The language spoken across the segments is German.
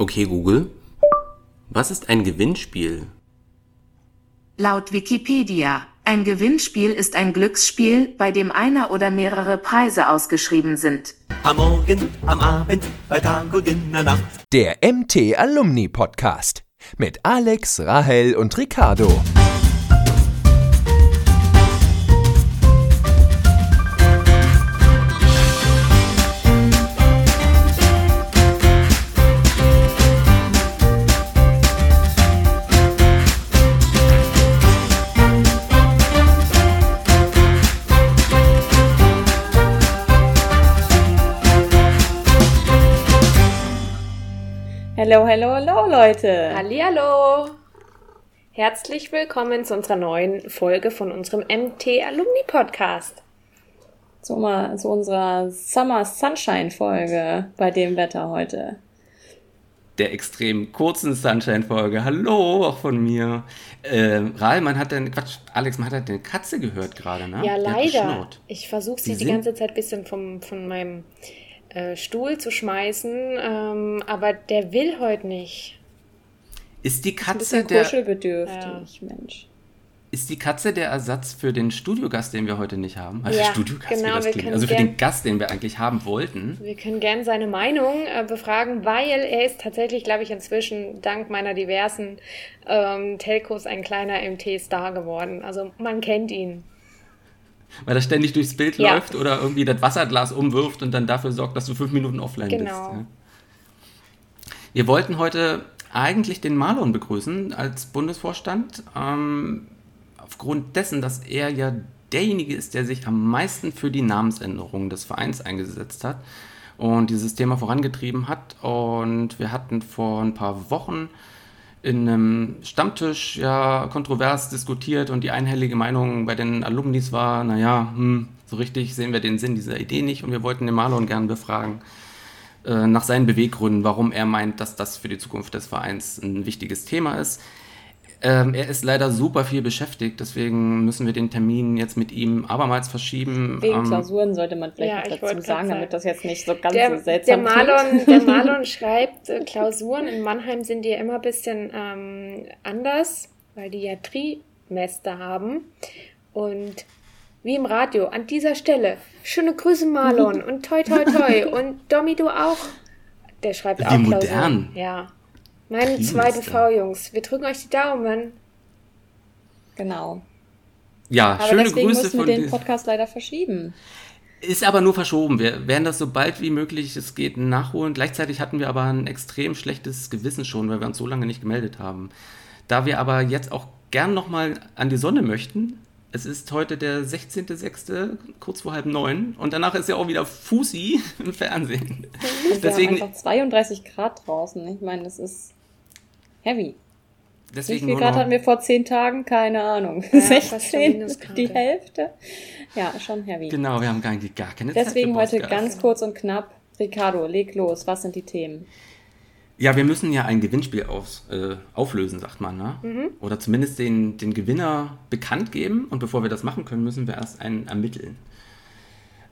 Okay, Google. Was ist ein Gewinnspiel? Laut Wikipedia, ein Gewinnspiel ist ein Glücksspiel, bei dem einer oder mehrere Preise ausgeschrieben sind. Am Morgen, am Abend, bei Tag und in der Nacht. Der MT Alumni Podcast mit Alex, Rahel und Ricardo. Hello, hello, hello, Leute. Hallihallo! Herzlich willkommen zu unserer neuen Folge von unserem MT Alumni Podcast. Zu, mal, zu unserer Summer Sunshine Folge bei dem Wetter heute. Der extrem kurzen Sunshine-Folge. Hallo, auch von mir. Ähm, Rahl, man hat deine, Quatsch, Alex, man hat deine Katze gehört gerade, ne? Ja, leider. Ich versuche sie Die die ganze Zeit ein bisschen vom, von meinem äh, Stuhl zu schmeißen, ähm, aber der will heute nicht. Ist die Katze bisschen der, kuschelbedürftig, Mensch. ist die Katze der Ersatz für den Studiogast, den wir heute nicht haben? Also Ja, Studiogast, genau, wie das klingt. Also für gern- den Gast, den wir eigentlich haben wollten. Wir können gern seine Meinung äh, befragen, weil er ist tatsächlich, glaube ich, inzwischen dank meiner diversen ähm, Telcos ein kleiner MT-Star geworden. Also man kennt ihn. Weil er ständig durchs Bild Ja. läuft oder irgendwie das Wasserglas umwirft und dann dafür sorgt, dass du fünf Minuten offline bist. Genau. Ja. Wir wollten heute eigentlich den Marlon begrüßen als Bundesvorstand. Ähm, aufgrund dessen, dass er ja derjenige ist, der sich am meisten für die Namensänderung des Vereins eingesetzt hat und dieses Thema vorangetrieben hat. Und wir hatten vor ein paar Wochen in einem Stammtisch ja kontrovers diskutiert und die einhellige Meinung bei den Alumnis war, naja, hm, so richtig sehen wir den Sinn dieser Idee nicht und wir wollten den Marlon gern befragen äh, nach seinen Beweggründen, warum er meint, dass das für die Zukunft des Vereins ein wichtiges Thema ist. Ähm, er ist leider super viel beschäftigt, deswegen müssen wir den Termin jetzt mit ihm abermals verschieben. Wegen Ähm, Klausuren sollte man vielleicht Ja, dazu sagen, sagen. damit das jetzt nicht so ganz Der, so der, seltsam Marlon, klingt. der Marlon schreibt äh, Klausuren. In Mannheim sind die ja immer ein bisschen ähm, anders, weil die ja Trimester haben. Und wie im Radio, an dieser Stelle, schöne Grüße Marlon und toi toi toi und Domi, du auch. Der schreibt Wie auch modern. Klausuren. Ja. Meine Trimester. zweiten V-Jungs, wir drücken euch die Daumen. Genau. ja, Aber schöne deswegen Grüße mussten wir von den. Podcast leider verschieben. Ist aber nur verschoben. Wir werden das so bald wie möglich, es geht, nachholen. Gleichzeitig hatten wir aber ein extrem schlechtes Gewissen schon, weil wir uns so lange nicht gemeldet haben. Da wir aber jetzt auch gern nochmal an die Sonne möchten, es ist heute der 16.06., kurz vor halb neun, und danach ist ja auch wieder Fusi im Fernsehen. Und wir Deswegen, haben einfach 32 Grad draußen. Ich meine, das ist heavy. Wie deswegen viel nur Grad hatten wir vor 10 Tagen? Keine Ahnung. Ja, fast schon 16, Minusgrade. die Hälfte. Ja, schon heavy. Genau, wir haben gar, gar keine Zeit Deswegen für heute ganz kurz und knapp. Ricardo, leg los. Was sind die Themen? Ja, wir müssen ja ein Gewinnspiel aus, äh, auflösen, sagt man, ne? Oder zumindest den, den Gewinner bekannt geben. Und bevor wir das machen können, müssen wir erst einen ermitteln.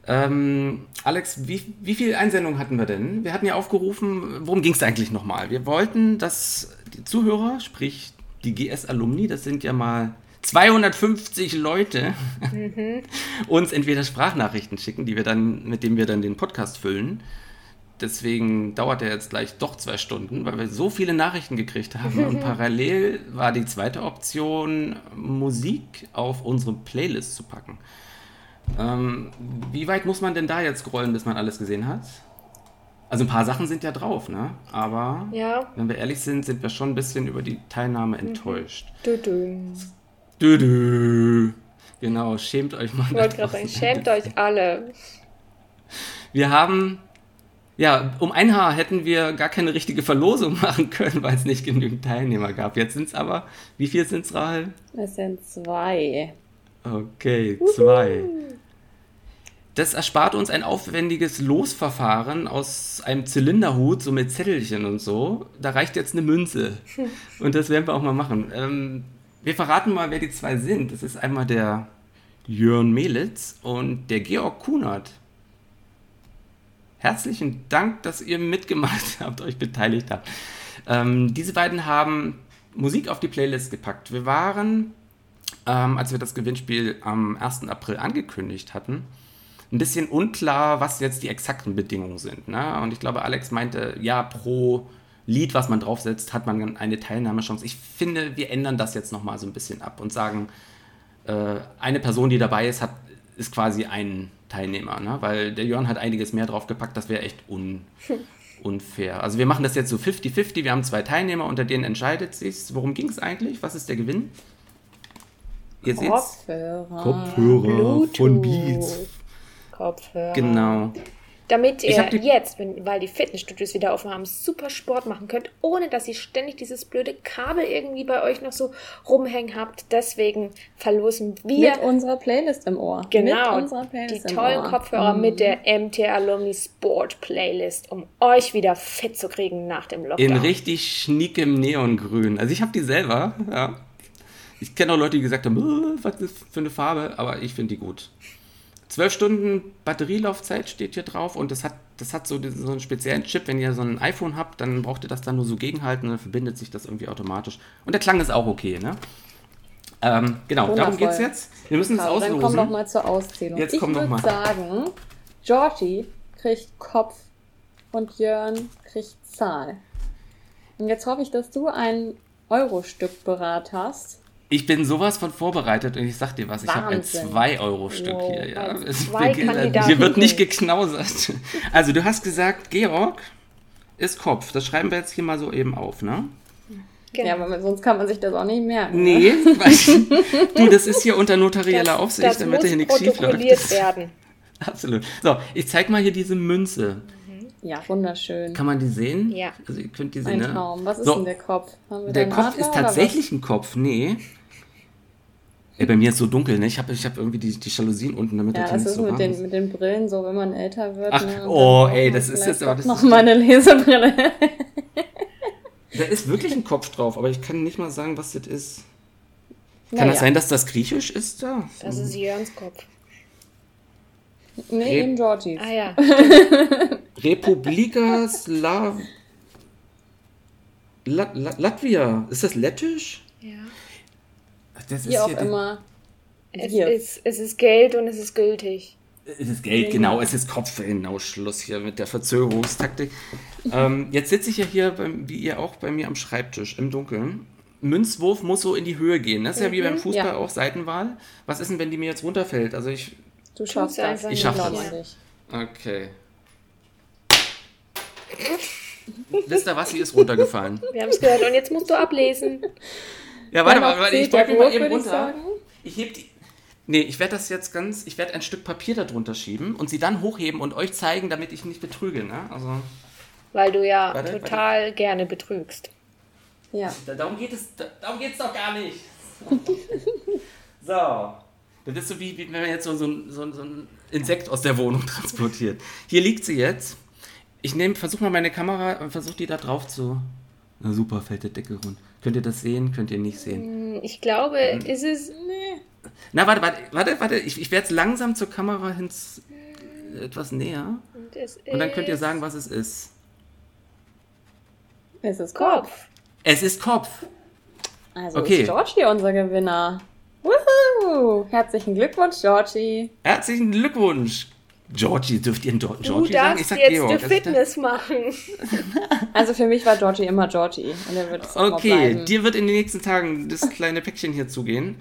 Ähm, Alex, wie, wie viele Einsendungen hatten wir denn? Wir hatten ja aufgerufen, worum ging es eigentlich nochmal? Wir wollten, dass die Zuhörer, sprich die GS-Alumni, das sind ja mal 250 Leute, uns entweder Sprachnachrichten schicken, die wir dann, mit denen wir dann den Podcast füllen. Deswegen dauert er jetzt gleich doch zwei Stunden, weil wir so viele Nachrichten gekriegt haben. Und parallel war die zweite Option, Musik auf unsere Playlist zu packen. Ähm, wie weit muss man denn da jetzt scrollen, bis man alles gesehen hat? Also ein paar Sachen sind ja drauf, ne? Aber Ja. wenn wir ehrlich sind, sind wir schon ein bisschen über die Teilnahme enttäuscht. Du, du. Dö, dö. Genau, schämt euch mal. Ich wollte gerade sagen, schämt euch alle. Wir haben, ja, um ein Haar hätten wir gar keine richtige Verlosung machen können, weil es nicht genügend Teilnehmer gab. Jetzt sind es aber, wie viel sind es, Rahel? Es sind zwei. Okay, zwei. Das erspart uns ein aufwendiges Losverfahren aus einem Zylinderhut, so mit Zettelchen und so. Da reicht jetzt eine Münze. Und das werden wir auch mal machen. Ähm, wir verraten mal, wer die zwei sind. Das ist einmal der Jörn Melitz und der Georg Kunert. herzlichen Dank, dass ihr mitgemacht habt, euch beteiligt habt. Ähm, diese beiden haben Musik auf die Playlist gepackt. Wir waren, ähm, als wir das Gewinnspiel am 1. April angekündigt hatten, ein bisschen unklar, was jetzt die exakten Bedingungen sind. Ne? Und ich glaube, Alex meinte, ja, pro Lied, was man draufsetzt, hat man eine Teilnahmechance. Ich finde, wir ändern das jetzt nochmal so ein bisschen ab und sagen, äh, eine Person, die dabei ist, hat, ist quasi ein Teilnehmer. Ne? Weil der Jörn hat einiges mehr draufgepackt, das wäre echt un, unfair. Also wir machen das jetzt so 50-50, wir haben zwei Teilnehmer, unter denen entscheidet sich. Worum ging es eigentlich? Was ist der Gewinn? Ihr seht's? Kopfhörer. Kopfhörer von Beats. Kopfhörer. Genau. Damit ihr die- jetzt, wenn, weil die Fitnessstudios wieder offen haben, super Sport machen könnt, ohne dass ihr ständig dieses blöde Kabel irgendwie bei euch noch so rumhängen habt. Deswegen verlosen wir Mit unserer Playlist im Ohr. genau Mit unserer die Playlist im tollen Ohr. Kopfhörer Mhm. mit der MT Alumni Sport Playlist, um euch wieder fit zu kriegen nach dem Lockdown. In richtig schniekem Neongrün. Also ich habe die selber, ja. Ich kenne auch Leute, die gesagt haben, "Äh, was ist das für eine Farbe, aber ich finde die gut. 12 Stunden Batterielaufzeit steht hier drauf und das hat, das hat so, so einen speziellen Chip. Wenn ihr so ein iPhone habt, dann braucht ihr das dann nur so gegenhalten und dann verbindet sich das irgendwie automatisch. Und der Klang ist auch okay, ne? Ähm, genau, darum Wundervoll. geht's jetzt. Wir müssen es Also, dann komm auslosen. doch mal zur Auszählung. Jetzt ich würde sagen, Georgie kriegt Kopf und Jörn kriegt Zahl. Und jetzt hoffe ich, dass du ein Euro-Stück berat hast. Ich bin sowas von vorbereitet und ich sag dir was, ich habe ein Wahnsinn. 2-Euro-Stück Wow. hier. Ja. Also Es zwei beginnt- Kandidaten. hier wird nicht geknausert. Also du hast gesagt, Georg ist Kopf. Das schreiben wir jetzt hier mal so eben auf, ne? Genau. Ja, aber sonst kann man sich das auch nicht merken. ne? Nee, weil, du, das ist hier unter notarieller Aufsicht, das damit muss hier nichts schief läuft. werden. Absolut. So, ich zeig mal hier diese Münze. Ja, wunderschön. Kann man die sehen? Ja. Also ihr könnt die Ein sehen, ne? Traum. Was ist So. denn der Kopf? Haben wir Der da Kopf Adler ist tatsächlich ein Kopf, nee. Ey, bei mir ist so dunkel, ne? Ich habe ich hab irgendwie die, die Jalousien unten, damit? Ja, das das nicht ist so mit warm den, ist. mit den Brillen so, wenn man älter wird. Ach, ne, oh, ey, das ist jetzt aber- das noch meine Lesebrille. Da ist wirklich ein Kopf drauf, aber ich kann nicht mal sagen, was das ist. Kann Naja. das sein, dass das griechisch ist da? Das ist Jörns Kopf. Nee, Re- eben Georgies. Ah ja. Republika Slav... La La Latvia. Ist das lettisch? ja. Das ist Wie auch hier die- immer. Es ist, es ist Geld und es ist gültig. Es ist Geld, genau. Es ist Kopf. Genau, Schluss hier mit der Verzögerungstaktik. ähm, jetzt sitze ich ja hier, beim, wie ihr auch, bei mir am Schreibtisch im Dunkeln. Münzwurf muss so in die Höhe gehen. Das ist ja wie beim Fußball ja. auch Seitenwahl. Was ist denn, wenn die mir jetzt runterfällt? Also ich. Du schaffst das. einfach Ich schaff glaub das. an dich. Okay. Wisst ihr was? Sie ist runtergefallen. Wir haben es gehört und jetzt musst du ablesen. Ja, warte mal, warte, ich beug mich mal eben ich runter. sagen. Ich heb die. Nee, ich werde das jetzt ganz. Ich werde ein Stück Papier darunter schieben und sie dann hochheben und euch zeigen, damit ich nicht betrüge, ne? Also. Weil du ja Warte, total gerne betrügst. Ja. Da, darum geht es, da, darum geht es doch gar nicht. so. Das ist so wie, wie wenn man jetzt so, so, ein- so, so ein Insekt aus der Wohnung transportiert. Hier liegt sie jetzt. Ich nehme, versuche mal meine Kamera und versuche die da drauf zu. Na super, fällt der Deckel rund. Könnt ihr das sehen? Könnt ihr nicht sehen? Ich glaube, ist es. Na, warte, warte, warte, warte. Ich, ich werde jetzt langsam zur Kamera hin etwas näher. Und, es Und dann könnt ihr sagen, was es ist. Es ist Kopf. Kopf. Es ist Kopf. Also Okay. ist Georgie unser Gewinner. Woohoo! Herzlichen Glückwunsch, Georgie. Herzlichen Glückwunsch. Georgie, dürft ihr Georgie Du sagen? Ich darfst sag jetzt Georg. Also Fitness machen. Also für mich war Georgie immer Georgie. Und er wird es auch immer Okay, bleiben. dir wird in den nächsten Tagen das kleine Päckchen hier zugehen.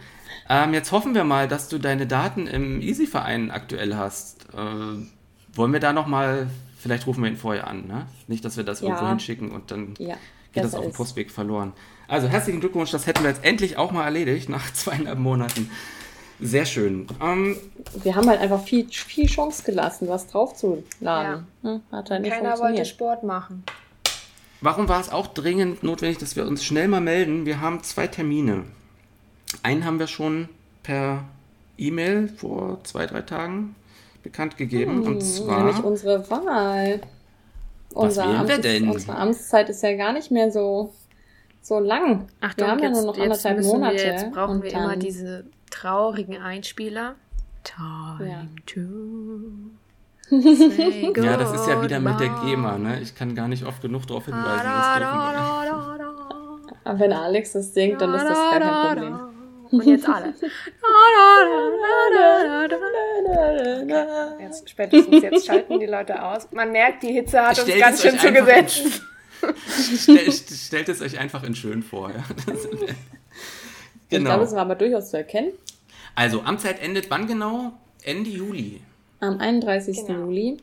Ähm, jetzt hoffen wir mal, dass du deine Daten im Easy-Verein aktuell hast. Äh, wollen wir da nochmal, vielleicht rufen wir ihn vorher an, ne? Nicht, dass wir das Ja. irgendwo hinschicken und dann Ja, geht das auf dem. Postweg verloren. Also herzlichen Glückwunsch, das hätten wir jetzt endlich auch mal erledigt, nach zweieinhalb Monaten. Sehr schön. Ähm, Wir haben halt einfach viel, viel Chance gelassen, was draufzuladen. Hm, Hat halt nicht Keiner wollte. Sport machen. Warum war es auch dringend notwendig, dass wir uns schnell mal melden? Wir haben zwei Termine. Einen haben wir schon per E-Mail vor zwei, drei Tagen bekannt gegeben. und Hm, zwar. Nämlich unsere Wahl. Was Unser wir Amts- denn? Unsere Amtszeit ist ja gar nicht mehr so, so lang. wir haben ja nur noch anderthalb Monate. Wir, jetzt brauchen und wir dann, immer diese traurigen Einspieler. Time Ja. to Say Ja, das ist ja wieder mit der. GEMA, ne? Ich kann gar nicht oft genug darauf hinweisen. Das dürfen wir. Aber wenn Alex das singt, dann ist das gar kein Problem. Und jetzt alle. Jetzt, spätestens jetzt schalten die Leute aus. Man merkt, die Hitze hat uns Stellt ganz es schön in zugesetzt. Stell, stellt es euch einfach in schön vor. Ja? Das- Ich glaube, genau. das war aber durchaus zu erkennen. Also, Amtszeit endet wann genau? Ende Juli. Am 31. Genau. Juli.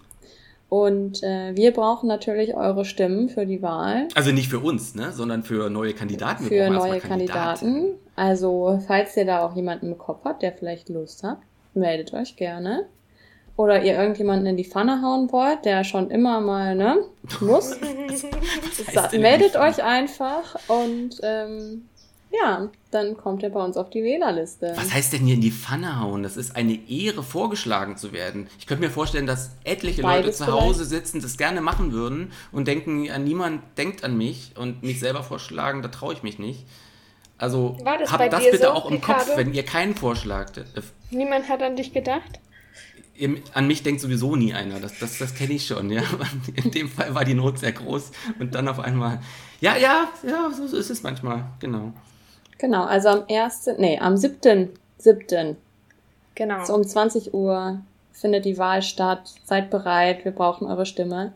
Und äh, wir brauchen natürlich eure Stimmen für die Wahl. Also nicht für uns, ne? sondern für neue Kandidaten. Wir für neue Kandidaten. Kandidaten. Also, falls ihr da auch jemanden im Kopf habt, der vielleicht Lust hat, meldet euch gerne. Oder ihr irgendjemanden in die Pfanne hauen wollt, der schon immer mal, ne, muss. Meldet euch einfach und ähm, ja, dann kommt ihr bei uns auf die Wählerliste. Was heißt denn hier in die Pfanne hauen? Das ist eine Ehre, vorgeschlagen zu werden. Ich könnte mir vorstellen, dass etliche Beides Leute zu Hause sitzen, das gerne machen würden und denken, an niemand denkt an mich und mich selber vorschlagen, da traue ich mich nicht. Also War das habt das bitte so, auch im Ricardo? Kopf, wenn ihr keinen Vorschlag. äh, Niemand hat an dich gedacht? ihr, an mich denkt sowieso nie einer. Das, das, das kenne ich schon, ja. In dem Fall war die Not sehr groß und dann auf einmal. Ja, ja, ja, so, so ist es manchmal, genau. Genau, also am 1., nee, am 7. 7. Genau. So um 20 Uhr findet die Wahl statt. Seid bereit, wir brauchen eure Stimme.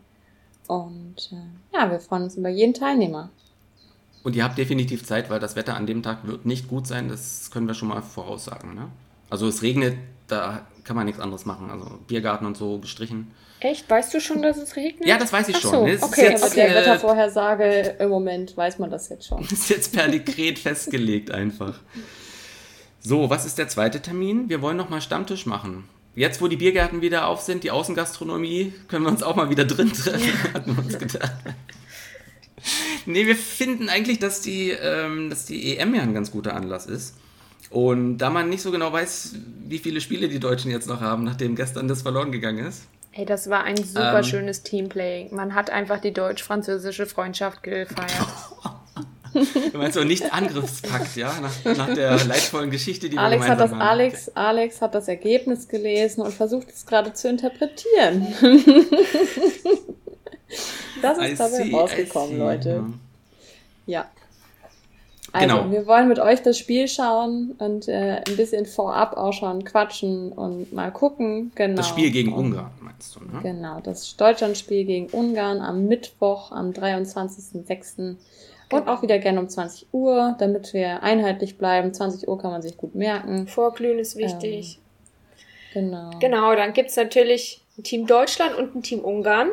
Und äh, ja, wir freuen uns über jeden Teilnehmer. Und ihr habt definitiv Zeit, weil das Wetter an dem Tag wird nicht gut sein, das können wir schon mal voraussagen. Ne? Also es regnet, da kann man nichts anderes machen. Also Biergarten und so gestrichen. Echt? Weißt du schon, dass es regnet? Ja, das weiß ich Ach schon. so, Das okay, jetzt, Aber der äh, Wettervorhersage im Moment weiß man das jetzt schon. ist jetzt per Dekret festgelegt einfach. So, was ist der zweite Termin? Wir wollen noch mal Stammtisch machen. Jetzt, wo die Biergärten wieder auf sind, die Außengastronomie, können wir uns auch mal wieder drin treffen, hatten wir uns gedacht. Nee, wir finden eigentlich, dass die, ähm, dass die EM ja ein ganz guter Anlass ist. Und da man nicht so genau weiß, wie viele Spiele die Deutschen jetzt noch haben, nachdem gestern das verloren gegangen ist. Ey, das war ein super Ähm. schönes Teamplay. Man hat einfach die deutsch-französische Freundschaft gefeiert. Du meinst so nicht Angriffspakt, ja? Nach, nach der leidvollen Geschichte, die wir Alex hat das haben. Alex, Alex hat das Ergebnis gelesen und versucht es gerade zu interpretieren. das I ist dabei see, I rausgekommen, Leute. ja. Also, Genau. wir wollen mit euch das Spiel schauen und äh, ein bisschen vorab auch schon quatschen und mal gucken. Genau. Das Spiel gegen Und- Ungarn, meinst du, ne? Genau, das Deutschlandspiel gegen Ungarn am Mittwoch, am 23.06. Und Genau. auch wieder gerne um 20 Uhr, damit wir einheitlich bleiben. 20 Uhr kann man sich gut merken. Vorglühen ist wichtig. Genau. Genau, dann gibt es natürlich ein Team Deutschland und ein Team Ungarn.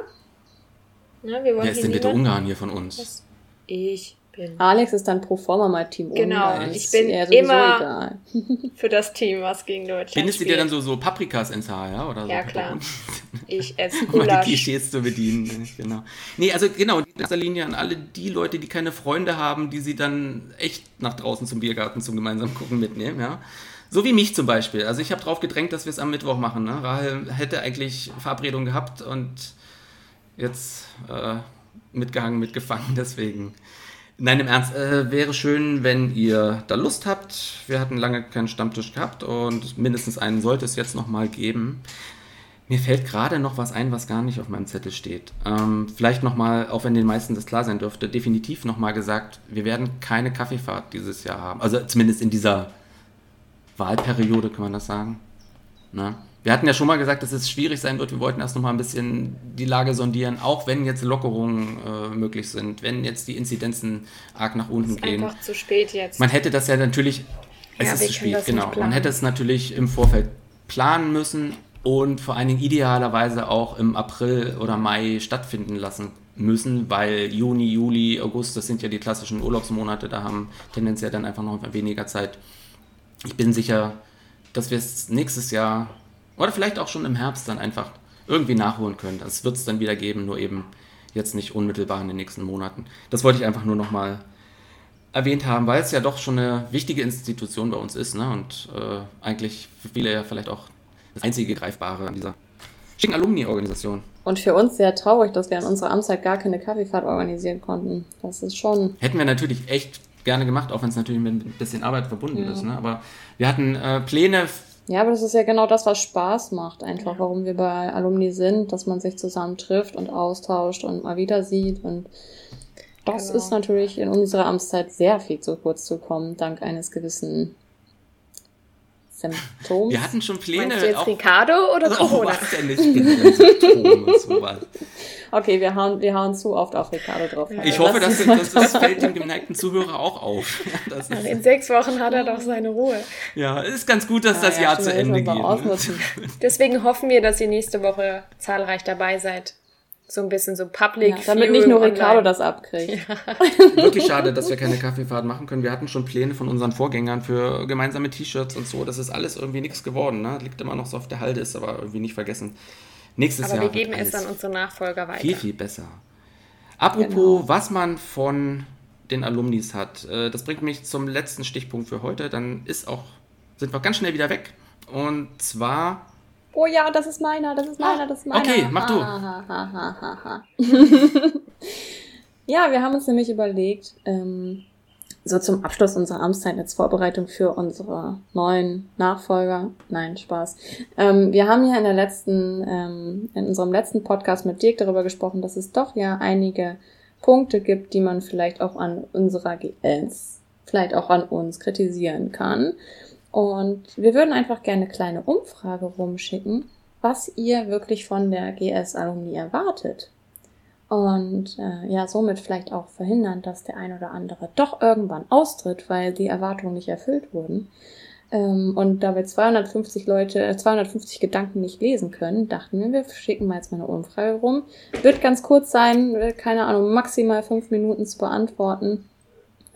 Na, wir wollen Wer ist hier denn bitte Ungarn hier von uns? Was? Ich bin Alex ist dann pro forma mal Team Genau, Ungarn. ich Ist bin immer- egal. für das Team, was gegen Deutschland Findest du dir spielt. dann so, so Paprikas ins Haar, ja? Oder so Ja, klar. Ich esse Um mal die Gulasch. Klischees zu bedienen, genau. Nee, also genau, in erster Linie an alle die Leute, die keine Freunde haben, die sie dann echt nach draußen zum Biergarten zum gemeinsamen Gucken mitnehmen, ja. So wie mich zum Beispiel. Also ich habe drauf gedrängt, dass wir es am Mittwoch machen. Ne? Rahel hätte eigentlich Verabredung gehabt und jetzt äh, mitgehangen, mitgefangen, deswegen. Nein, im Ernst, äh, wäre schön, wenn ihr da Lust habt. Wir hatten lange keinen Stammtisch gehabt und mindestens einen sollte es jetzt nochmal geben. Mir fällt gerade noch was ein, was gar nicht auf meinem Zettel steht. Ähm, vielleicht nochmal, auch wenn den meisten das klar sein dürfte, definitiv nochmal gesagt, wir werden keine Kaffeefahrt dieses Jahr haben. Also zumindest in dieser Wahlperiode kann man das sagen. Na? Wir hatten ja schon mal gesagt, dass es schwierig sein wird. Wir wollten erst nochmal ein bisschen die Lage sondieren, auch wenn jetzt Lockerungen äh, möglich sind, wenn jetzt die Inzidenzen arg nach unten ist gehen. einfach zu spät jetzt. Man hätte das ja natürlich, es Ja, ist zu spät, genau. Man hätte es natürlich im Vorfeld planen müssen und vor allen Dingen idealerweise auch im April oder Mai stattfinden lassen müssen, weil Juni, Juli, August, das sind ja die klassischen Urlaubsmonate, da haben tendenziell dann einfach noch weniger Zeit. Ich bin sicher, dass wir es nächstes Jahr oder vielleicht auch schon im Herbst dann einfach irgendwie nachholen können. Das wird es dann wieder geben, nur eben jetzt nicht unmittelbar in den nächsten Monaten. Das wollte ich einfach nur nochmal erwähnt haben, weil es ja doch schon eine wichtige Institution bei uns ist ne? und äh, eigentlich für viele ja vielleicht auch das einzige Greifbare an dieser schicken Alumni-Organisation. Und für uns sehr traurig, dass wir an unserer Amtszeit gar keine Kaffeefahrt organisieren konnten. Das ist schon. Hätten wir natürlich echt gerne gemacht, auch wenn es natürlich mit ein bisschen Arbeit verbunden Ja. ist. Ne? Aber wir hatten äh, Pläne Ja, aber das ist ja genau das, was Spaß macht, einfach, warum wir bei Alumni sind, dass man sich zusammen trifft und austauscht und mal wieder sieht. Und das Genau. ist natürlich in unserer Amtszeit sehr viel zu kurz zu kommen, dank eines gewissen Symptoms. Wir hatten schon Pläne. Meinst du jetzt auch, Ricardo oder oh, Corona? was denn? Ja Symptome, sowas. Okay, wir hauen, wir hauen zu oft auf Ricardo drauf. Ich hoffe, dass das, das fällt dem geneigten Zuhörer auch auf. Das ist, In sechs Wochen hat er doch seine Ruhe. ja, ist ganz gut, dass Ja, das ja, Jahr zu Ende geht. Ne? Deswegen hoffen wir, dass ihr nächste Woche zahlreich dabei seid. So ein bisschen so Public. Ja, damit nicht nur. Ricardo das abkriegt. Wirklich schade, dass wir keine Kaffeefahrt machen können. Wir hatten schon Pläne von unseren Vorgängern für gemeinsame T-Shirts und so. Das ist alles irgendwie nichts geworden. Ne? Liegt immer noch so auf der Halde, ist aber irgendwie nicht vergessen. Nächstes Aber Jahr wir geben wird es an unsere Nachfolger weiter. viel, viel besser. Apropos, Genau. was man von den Alumnis hat, äh, das bringt mich zum letzten Stichpunkt für heute. Dann ist auch, sind wir ganz schnell wieder weg. Und zwar Oh ja, das ist meiner, das ist meiner, das ist meiner. okay, mach du. Ha, ha, ha, ja, wir haben uns nämlich überlegt, ähm, so zum Abschluss unserer Amtszeit als Vorbereitung für unsere neuen Nachfolger. Nein, Spaß. Ähm, wir haben ja in der letzten, ähm, in unserem letzten Podcast mit Dirk darüber gesprochen, dass es doch ja einige Punkte gibt, die man vielleicht auch an unserer GS, vielleicht auch an uns kritisieren kann. Und wir würden einfach gerne eine kleine Umfrage rumschicken, was ihr wirklich von der GS-Alumni erwartet. Und äh, ja, somit vielleicht auch verhindern, dass der ein oder andere doch irgendwann austritt, weil die Erwartungen nicht erfüllt wurden. Ähm, und da wir 250 Leute, äh, 250 Gedanken nicht lesen können, dachten wir, wir schicken mal jetzt mal eine Umfrage rum. Wird ganz kurz sein, äh, keine Ahnung, maximal fünf Minuten zu beantworten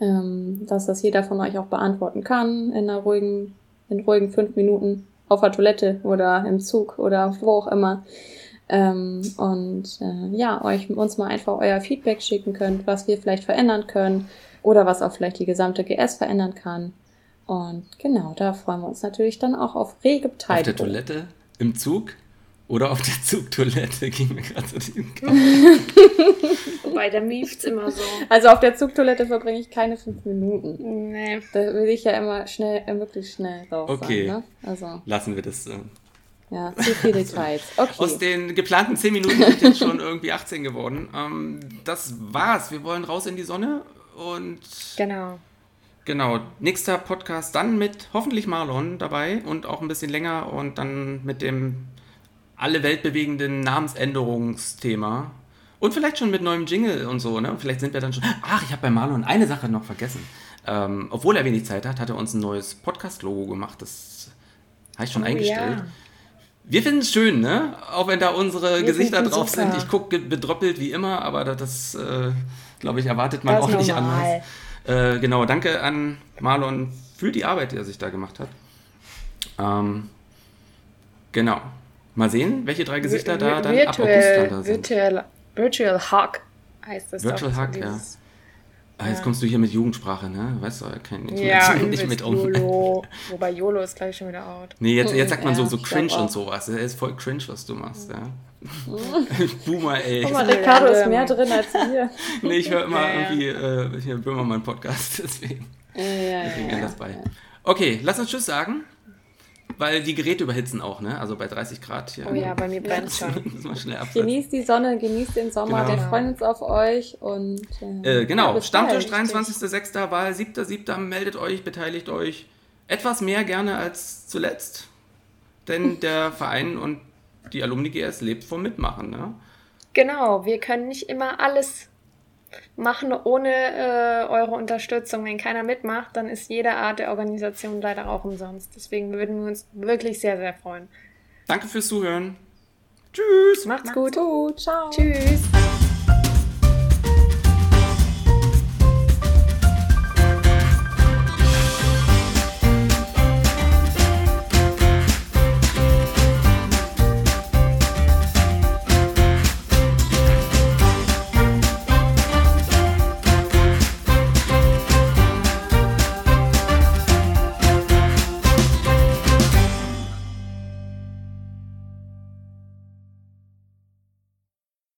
ähm, dass das jeder von euch auch beantworten kann in einer ruhigen, in ruhigen fünf Minuten auf der Toilette oder im Zug oder wo auch immer. Ähm, und äh, ja, euch uns mal einfach euer Feedback schicken könnt, was wir vielleicht verändern können oder was auch vielleicht die gesamte GS verändern kann. Und genau, da freuen wir uns natürlich dann auch auf rege auf der Beteiligung. Toilette, im Zug oder auf der Zugtoilette ging mir gerade so den Kopf. Wobei, der mieft immer so. Also auf der Zugtoilette verbringe ich keine fünf Minuten. Nee. Da will ich ja immer schnell, äh, möglichst schnell raus Okay. sein. Ne? Also Lassen wir das. Äh. Ja, zu viele Details. Okay. Aus den geplanten 10 Minuten sind jetzt schon irgendwie 18 geworden. Ähm, das war's. Wir wollen raus in die Sonne und Genau. genau, nächster Podcast dann mit hoffentlich Marlon dabei und auch ein bisschen länger und dann mit dem alle weltbewegenden Namensänderungsthema. Und vielleicht schon mit neuem Jingle und so, ne? Vielleicht sind wir dann schon. Ach, ich habe bei Marlon eine Sache noch vergessen. Ähm, obwohl er wenig Zeit hat, hat er uns ein neues Podcast-Logo gemacht. Das habe ich schon Oh, eingestellt. ja. Wir finden es schön, ne? Auch wenn da unsere Gesichter finden drauf super. sind. Ich gucke bedroppelt wie immer, aber das, äh, glaube ich, erwartet man Das auch ist nicht normal. anders. Äh, genau, danke an Marlon für die Arbeit, die er sich da gemacht hat. Ähm, genau. Mal sehen, welche drei Gesichter da dann ab August dann virtual, da sind. virtual, virtual Hug heißt das Virtual. Hug, ja. Ah, jetzt kommst du hier mit Jugendsprache, ne? Weißt du, kenn ich Ja, nicht übelst mit um. YOLO. Wobei YOLO ist gleich schon wieder out. Nee, jetzt, jetzt sagt man so, Ja, so cringe und sowas. Das ist voll cringe, was du machst, ja. Boomer, ey. Guck mal, Ja, Ricardo ist mehr drin als wir. Nee, ich höre immer Ja, ja. irgendwie äh, hier Böhmermann-Podcast, deswegen Ja, ja, deswegen ja. das bei. Okay, lass uns Tschüss sagen, weil die Geräte überhitzen auch, ne? Also bei 30 Grad hier. Oh ja, bei mir brennt schon. Genießt die Sonne, genießt den Sommer. Genau. Wir freuen uns auf euch und äh, Äh, genau, ja, Stammtisch bald. 23.06. Wahl 7.07. Meldet euch, beteiligt euch. Etwas mehr gerne als zuletzt. Denn der Verein und die Alumni GS lebt vom Mitmachen, ne? Genau, wir können nicht immer alles machen ohne äh, eure Unterstützung. Wenn keiner mitmacht, dann ist jede Art der Organisation leider auch umsonst. Deswegen würden wir uns wirklich sehr, sehr freuen. Danke fürs Zuhören. Tschüss. Macht's Gut, gut. gut, ciao. Tschüss.